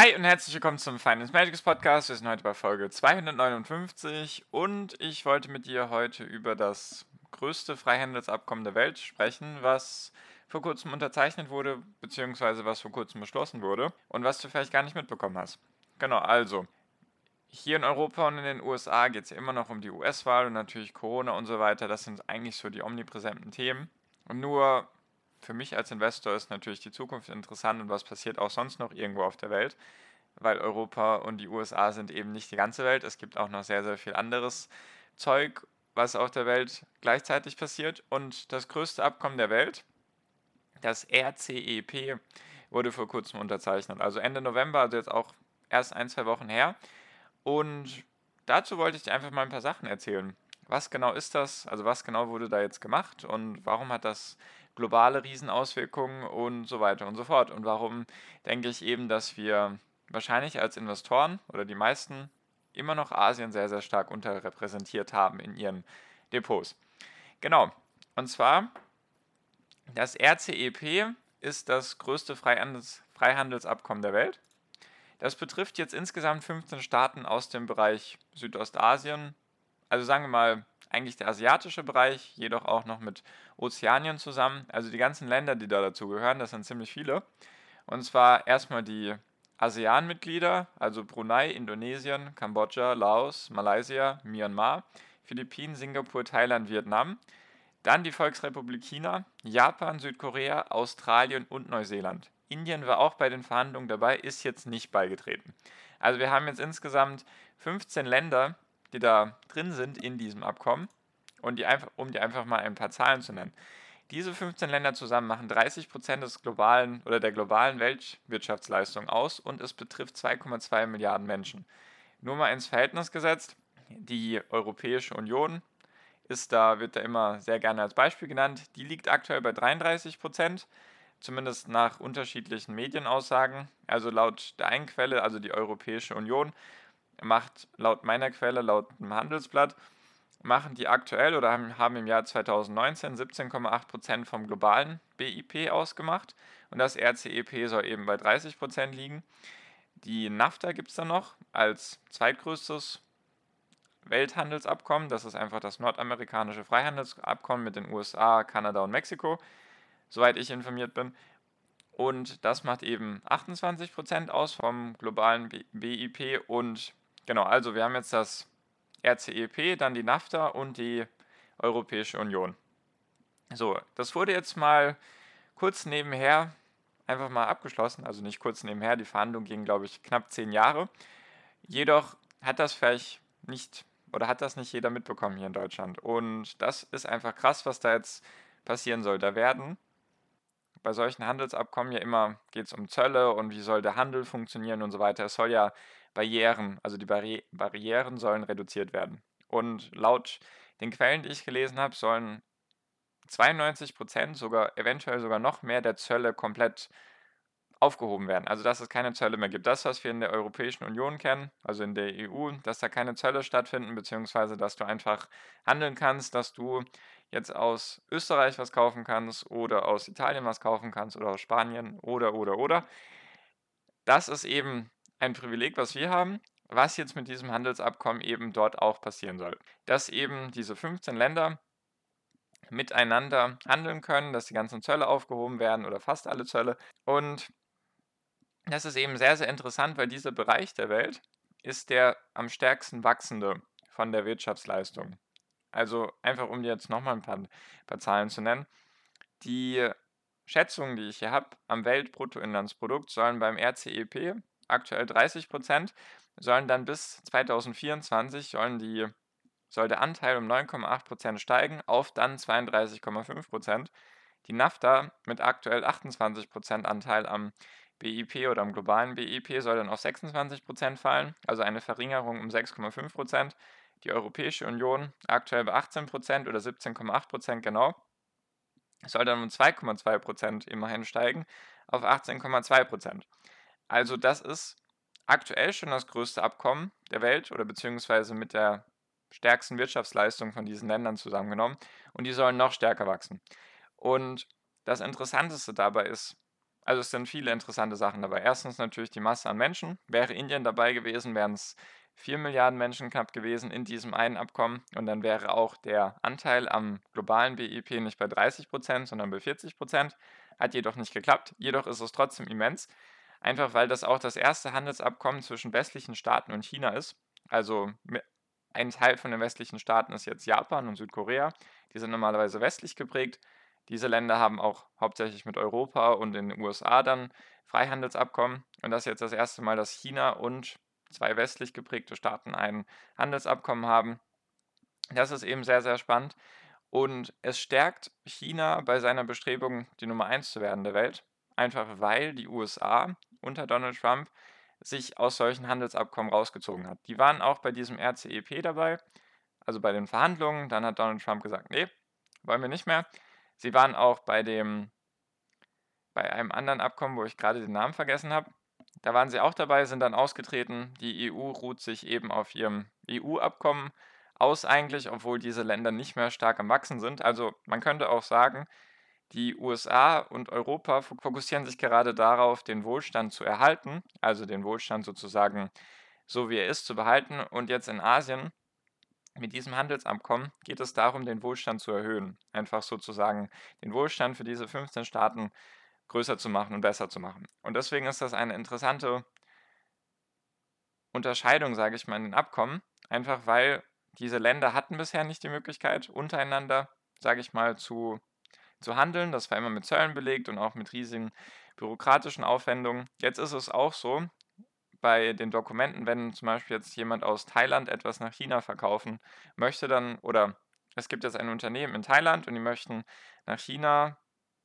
Hi und herzlich willkommen zum Finance Magics Podcast. Wir sind heute bei Folge 259 und ich wollte mit dir heute über das größte Freihandelsabkommen der Welt sprechen, was vor kurzem unterzeichnet wurde, beziehungsweise was vor kurzem beschlossen wurde und was du vielleicht gar nicht mitbekommen hast. Genau, also. Hier in Europa und in den USA geht es immer noch um die US-Wahl und natürlich Corona und so weiter. Das sind eigentlich so die omnipräsenten Themen. Und nur für mich als Investor ist natürlich die Zukunft interessant und was passiert auch sonst noch irgendwo auf der Welt, weil Europa und die USA sind eben nicht die ganze Welt. Es gibt auch noch sehr, sehr viel anderes Zeug, was auf der Welt gleichzeitig passiert. Und das größte Abkommen der Welt, das RCEP, wurde vor kurzem unterzeichnet. Also Ende November, also jetzt auch erst ein, zwei Wochen her. Und dazu wollte ich dir einfach mal ein paar Sachen erzählen. Was genau ist das? Also was genau wurde da jetzt gemacht und warum hat das globale Riesenauswirkungen und so weiter und so fort. Und warum denke ich eben, dass wir wahrscheinlich als Investoren oder die meisten immer noch Asien sehr, sehr stark unterrepräsentiert haben in ihren Depots. Genau. Und zwar, das RCEP ist das größte Freihandels Freihandelsabkommen der Welt. Das betrifft jetzt insgesamt 15 Staaten aus dem Bereich Südostasien, also sagen wir mal eigentlich der asiatische Bereich, jedoch auch noch mit Ozeanien zusammen. Also die ganzen Länder, die da dazu gehören, das sind ziemlich viele. Und zwar erstmal die ASEAN-Mitglieder, also Brunei, Indonesien, Kambodscha, Laos, Malaysia, Myanmar, Philippinen, Singapur, Thailand, Vietnam. Dann die Volksrepublik China, Japan, Südkorea, Australien und Neuseeland. Indien war auch bei den Verhandlungen dabei, ist jetzt nicht beigetreten. Also wir haben jetzt insgesamt 15 Länder, die da drin sind in diesem Abkommen und die einfach, um dir einfach mal ein paar Zahlen zu nennen. Diese 15 Länder zusammen machen 30 Prozent des globalen oder der globalen Weltwirtschaftsleistung aus und es betrifft 2,2 Milliarden Menschen. Nur mal ins Verhältnis gesetzt, die Europäische Union ist da, wird da immer sehr gerne als Beispiel genannt. Die liegt aktuell bei 33 Prozent, zumindest nach unterschiedlichen Medienaussagen. Also laut der einen Quelle, also die Europäische Union, macht laut meiner Quelle, laut dem Handelsblatt, machen die aktuell oder haben, im Jahr 2019 17,8 Prozent vom globalen BIP ausgemacht und das RCEP soll eben bei 30 Prozent liegen. Die NAFTA gibt es dann noch als zweitgrößtes Welthandelsabkommen. Das ist einfach das nordamerikanische Freihandelsabkommen mit den USA, Kanada und Mexiko, soweit ich informiert bin. Und das macht eben 28 Prozent aus vom globalen BIP und Genau, also wir haben jetzt das RCEP, dann die NAFTA und die Europäische Union. So, das wurde jetzt mal kurz nebenher einfach mal abgeschlossen, also nicht kurz nebenher, die Verhandlungen gingen, glaube ich, knapp zehn Jahre. Jedoch hat das vielleicht nicht oder hat das nicht jeder mitbekommen hier in Deutschland. Und das ist einfach krass, was da jetzt passieren soll. Da werden bei solchen Handelsabkommen ja immer geht es um Zölle und wie soll der Handel funktionieren und so weiter. Es soll ja Barrieren, also die Barri Barrieren sollen reduziert werden. Und laut den Quellen, die ich gelesen habe, sollen 92 Prozent, sogar eventuell sogar noch mehr der Zölle komplett aufgehoben werden. Also dass es keine Zölle mehr gibt. Das, was wir in der Europäischen Union kennen, also in der EU, dass da keine Zölle stattfinden, beziehungsweise dass du einfach handeln kannst, dass du jetzt aus Österreich was kaufen kannst oder aus Italien was kaufen kannst oder aus Spanien oder oder oder. Das ist eben ein Privileg, was wir haben, was jetzt mit diesem Handelsabkommen eben dort auch passieren soll. Dass eben diese 15 Länder miteinander handeln können, dass die ganzen Zölle aufgehoben werden oder fast alle Zölle. Und das ist eben sehr, sehr interessant, weil dieser Bereich der Welt ist der am stärksten wachsende von der Wirtschaftsleistung. Also einfach um jetzt nochmal ein paar, paar Zahlen zu nennen. Die Schätzungen, die ich hier habe, am Weltbruttoinlandsprodukt sollen beim RCEP aktuell 30 Prozent, sollen dann bis 2024 sollen die, soll der Anteil um 9,8 Prozent steigen auf dann 32,5 Prozent. Die NAFTA mit aktuell 28 Prozent Anteil am BIP oder am globalen BIP soll dann auf 26% fallen, also eine Verringerung um 6,5%. Die Europäische Union aktuell bei 18% oder 17,8% genau, soll dann um 2,2% immerhin steigen auf 18,2%. Also das ist aktuell schon das größte Abkommen der Welt oder beziehungsweise mit der stärksten Wirtschaftsleistung von diesen Ländern zusammengenommen und die sollen noch stärker wachsen. Und das Interessanteste dabei ist, also es sind viele interessante Sachen dabei. Erstens natürlich die Masse an Menschen. Wäre Indien dabei gewesen, wären es 4 Milliarden Menschen knapp gewesen in diesem einen Abkommen und dann wäre auch der Anteil am globalen BIP nicht bei 30 Prozent, sondern bei 40 Prozent. Hat jedoch nicht geklappt. Jedoch ist es trotzdem immens. Einfach weil das auch das erste Handelsabkommen zwischen westlichen Staaten und China ist. Also ein Teil von den westlichen Staaten ist jetzt Japan und Südkorea. Die sind normalerweise westlich geprägt. Diese Länder haben auch hauptsächlich mit Europa und den USA dann Freihandelsabkommen. Und das ist jetzt das erste Mal, dass China und zwei westlich geprägte Staaten ein Handelsabkommen haben. Das ist eben sehr, sehr spannend. Und es stärkt China bei seiner Bestrebung, die Nummer eins zu werden der Welt. Einfach weil die USA unter Donald Trump sich aus solchen Handelsabkommen rausgezogen hat. Die waren auch bei diesem RCEP dabei, also bei den Verhandlungen. Dann hat Donald Trump gesagt, nee, wollen wir nicht mehr. Sie waren auch bei dem, bei einem anderen Abkommen, wo ich gerade den Namen vergessen habe. Da waren sie auch dabei, sind dann ausgetreten. Die EU ruht sich eben auf ihrem EU-Abkommen aus eigentlich, obwohl diese Länder nicht mehr stark am Wachsen sind. Also man könnte auch sagen, die USA und Europa fokussieren sich gerade darauf, den Wohlstand zu erhalten, also den Wohlstand sozusagen so wie er ist zu behalten. Und jetzt in Asien mit diesem Handelsabkommen geht es darum, den Wohlstand zu erhöhen. Einfach sozusagen den Wohlstand für diese 15 Staaten größer zu machen und besser zu machen. Und deswegen ist das eine interessante Unterscheidung, sage ich mal, in den Abkommen. Einfach weil diese Länder hatten bisher nicht die Möglichkeit, untereinander, sage ich mal, zu zu handeln. Das war immer mit Zöllen belegt und auch mit riesigen bürokratischen Aufwendungen. Jetzt ist es auch so, bei den Dokumenten, wenn zum Beispiel jetzt jemand aus Thailand etwas nach China verkaufen möchte, dann, oder es gibt jetzt ein Unternehmen in Thailand und die möchten nach China,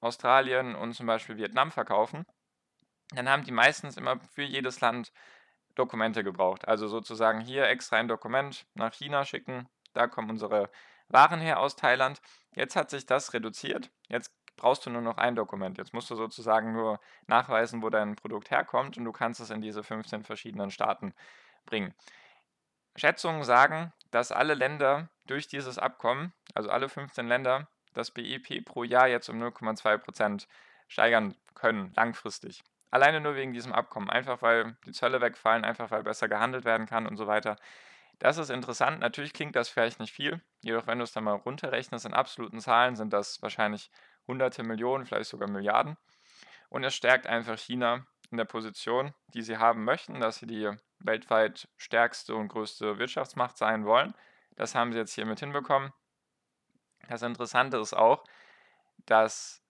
Australien und zum Beispiel Vietnam verkaufen, dann haben die meistens immer für jedes Land Dokumente gebraucht. Also sozusagen hier extra ein Dokument nach China schicken, da kommen unsere waren her aus Thailand. Jetzt hat sich das reduziert. Jetzt brauchst du nur noch ein Dokument. Jetzt musst du sozusagen nur nachweisen, wo dein Produkt herkommt und du kannst es in diese 15 verschiedenen Staaten bringen. Schätzungen sagen, dass alle Länder durch dieses Abkommen, also alle 15 Länder, das BIP pro Jahr jetzt um 0,2% steigern können, langfristig. Alleine nur wegen diesem Abkommen, einfach weil die Zölle wegfallen, einfach weil besser gehandelt werden kann und so weiter. Das ist interessant. Natürlich klingt das vielleicht nicht viel, jedoch wenn du es dann mal runterrechnest in absoluten Zahlen, sind das wahrscheinlich hunderte Millionen, vielleicht sogar Milliarden. Und es stärkt einfach China in der Position, die sie haben möchten, dass sie die weltweit stärkste und größte Wirtschaftsmacht sein wollen. Das haben sie jetzt hiermit hinbekommen. Das Interessante ist auch, dass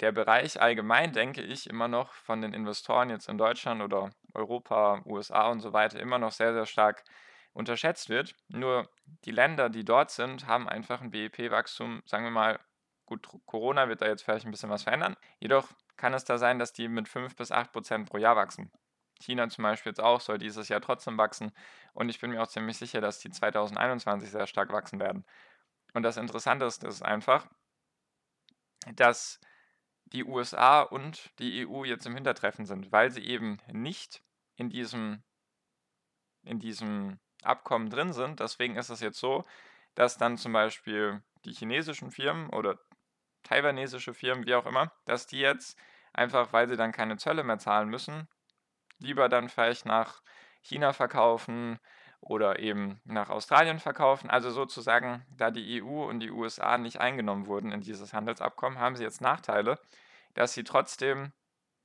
der Bereich allgemein, denke ich, immer noch von den Investoren jetzt in Deutschland oder Europa, USA und so weiter immer noch sehr, sehr stark unterschätzt wird. Nur die Länder, die dort sind, haben einfach ein BIP-Wachstum, sagen wir mal, gut, Corona wird da jetzt vielleicht ein bisschen was verändern. Jedoch kann es da sein, dass die mit 5 bis 8 Prozent pro Jahr wachsen. China zum Beispiel jetzt auch, soll dieses Jahr trotzdem wachsen. Und ich bin mir auch ziemlich sicher, dass die 2021 sehr stark wachsen werden. Und das Interessante ist, ist einfach, dass die USA und die EU jetzt im Hintertreffen sind, weil sie eben nicht in diesem, in diesem Abkommen drin sind. Deswegen ist es jetzt so, dass dann zum Beispiel die chinesischen Firmen oder taiwanesische Firmen, wie auch immer, dass die jetzt einfach, weil sie dann keine Zölle mehr zahlen müssen, lieber dann vielleicht nach China verkaufen oder eben nach Australien verkaufen. Also sozusagen, da die EU und die USA nicht eingenommen wurden in dieses Handelsabkommen, haben sie jetzt Nachteile, dass sie trotzdem,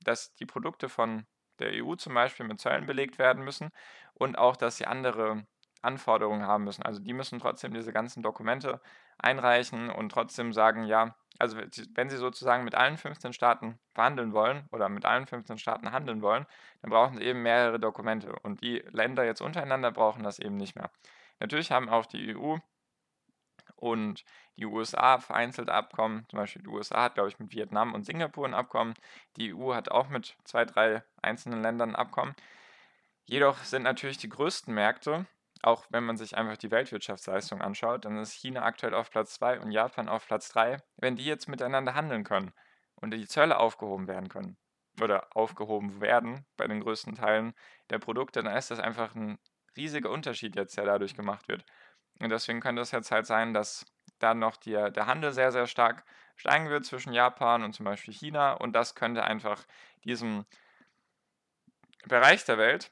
dass die Produkte von der EU zum Beispiel mit Zöllen belegt werden müssen und auch, dass sie andere Anforderungen haben müssen. Also die müssen trotzdem diese ganzen Dokumente einreichen und trotzdem sagen, ja, also wenn sie sozusagen mit allen 15 Staaten verhandeln wollen oder mit allen 15 Staaten handeln wollen, dann brauchen sie eben mehrere Dokumente. Und die Länder jetzt untereinander brauchen das eben nicht mehr. Natürlich haben auch die EU und die USA vereinzelt Abkommen. Zum Beispiel die USA hat, glaube ich, mit Vietnam und Singapur ein Abkommen. Die EU hat auch mit zwei, drei einzelnen Ländern ein Abkommen. Jedoch sind natürlich die größten Märkte, auch wenn man sich einfach die Weltwirtschaftsleistung anschaut, dann ist China aktuell auf Platz 2 und Japan auf Platz 3. Wenn die jetzt miteinander handeln können und die Zölle aufgehoben werden können oder aufgehoben werden bei den größten Teilen der Produkte, dann ist das einfach ein riesiger Unterschied jetzt, der dadurch gemacht wird. Und deswegen könnte es jetzt halt sein, dass dann noch die, der Handel sehr, sehr stark steigen wird zwischen Japan und zum Beispiel China. Und das könnte einfach diesem Bereich der Welt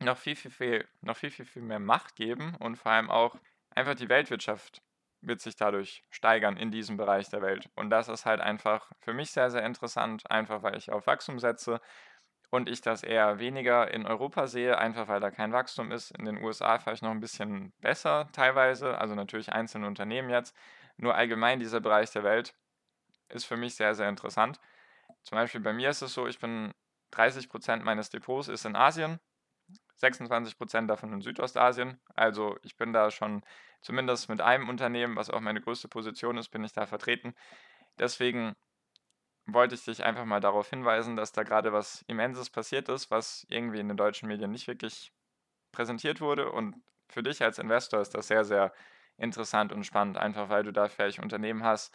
noch viel, viel, viel, noch viel, viel, viel mehr Macht geben und vor allem auch einfach die Weltwirtschaft wird sich dadurch steigern in diesem Bereich der Welt. Und das ist halt einfach für mich sehr, sehr interessant, einfach weil ich auf Wachstum setze und ich das eher weniger in Europa sehe, einfach weil da kein Wachstum ist. In den USA vielleicht noch ein bisschen besser teilweise, also natürlich einzelne Unternehmen jetzt. Nur allgemein dieser Bereich der Welt ist für mich sehr, sehr interessant. Zum Beispiel bei mir ist es so, ich bin 30% meines Depots ist in Asien, 26% davon in Südostasien. Also ich bin da schon zumindest mit einem Unternehmen, was auch meine größte Position ist, bin ich da vertreten. Deswegen wollte ich dich einfach mal darauf hinweisen, dass da gerade was Immenses passiert ist, was irgendwie in den deutschen Medien nicht wirklich präsentiert wurde. Und für dich als Investor ist das sehr, sehr interessant und spannend, einfach weil du da vielleicht Unternehmen hast,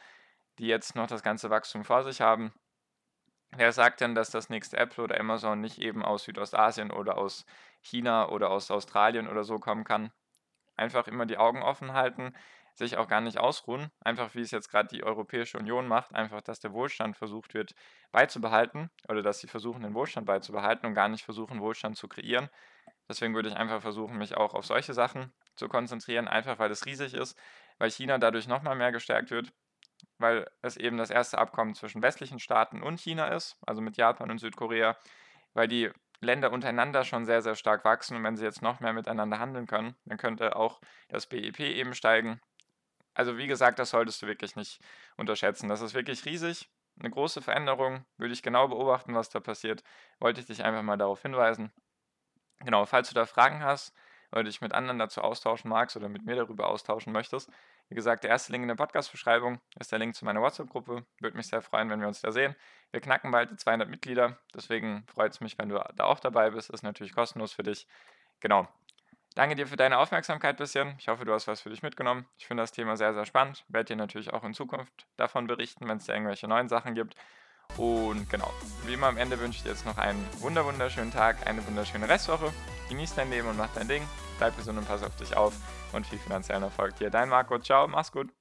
die jetzt noch das ganze Wachstum vor sich haben. Wer sagt denn, dass das nächste Apple oder Amazon nicht eben aus Südostasien oder aus China oder aus Australien oder so kommen kann? Einfach immer die Augen offen halten sich auch gar nicht ausruhen, einfach wie es jetzt gerade die Europäische Union macht, einfach, dass der Wohlstand versucht wird beizubehalten oder dass sie versuchen, den Wohlstand beizubehalten und gar nicht versuchen, Wohlstand zu kreieren. Deswegen würde ich einfach versuchen, mich auch auf solche Sachen zu konzentrieren, einfach weil es riesig ist, weil China dadurch nochmal mehr gestärkt wird, weil es eben das erste Abkommen zwischen westlichen Staaten und China ist, also mit Japan und Südkorea, weil die Länder untereinander schon sehr, sehr stark wachsen und wenn sie jetzt noch mehr miteinander handeln können, dann könnte auch das BIP eben steigen also wie gesagt, das solltest du wirklich nicht unterschätzen. Das ist wirklich riesig. Eine große Veränderung. Würde ich genau beobachten, was da passiert. Wollte ich dich einfach mal darauf hinweisen. Genau, falls du da Fragen hast oder dich mit anderen dazu austauschen magst oder mit mir darüber austauschen möchtest, wie gesagt, der erste Link in der Podcast-Beschreibung ist der Link zu meiner WhatsApp-Gruppe. Würde mich sehr freuen, wenn wir uns da sehen. Wir knacken bald die 200 Mitglieder, deswegen freut es mich, wenn du da auch dabei bist. Ist natürlich kostenlos für dich. Genau, Danke dir für deine Aufmerksamkeit bisschen. Ich hoffe, du hast was für dich mitgenommen. Ich finde das Thema sehr, sehr spannend. Werde dir natürlich auch in Zukunft davon berichten, wenn es da irgendwelche neuen Sachen gibt. Und genau, wie immer am Ende wünsche ich dir jetzt noch einen wunder wunderschönen Tag, eine wunderschöne Restwoche. Genieß dein Leben und mach dein Ding. Bleib gesund und pass auf dich auf. Und viel finanziellen Erfolg dir. Dein Marco. Ciao, mach's gut.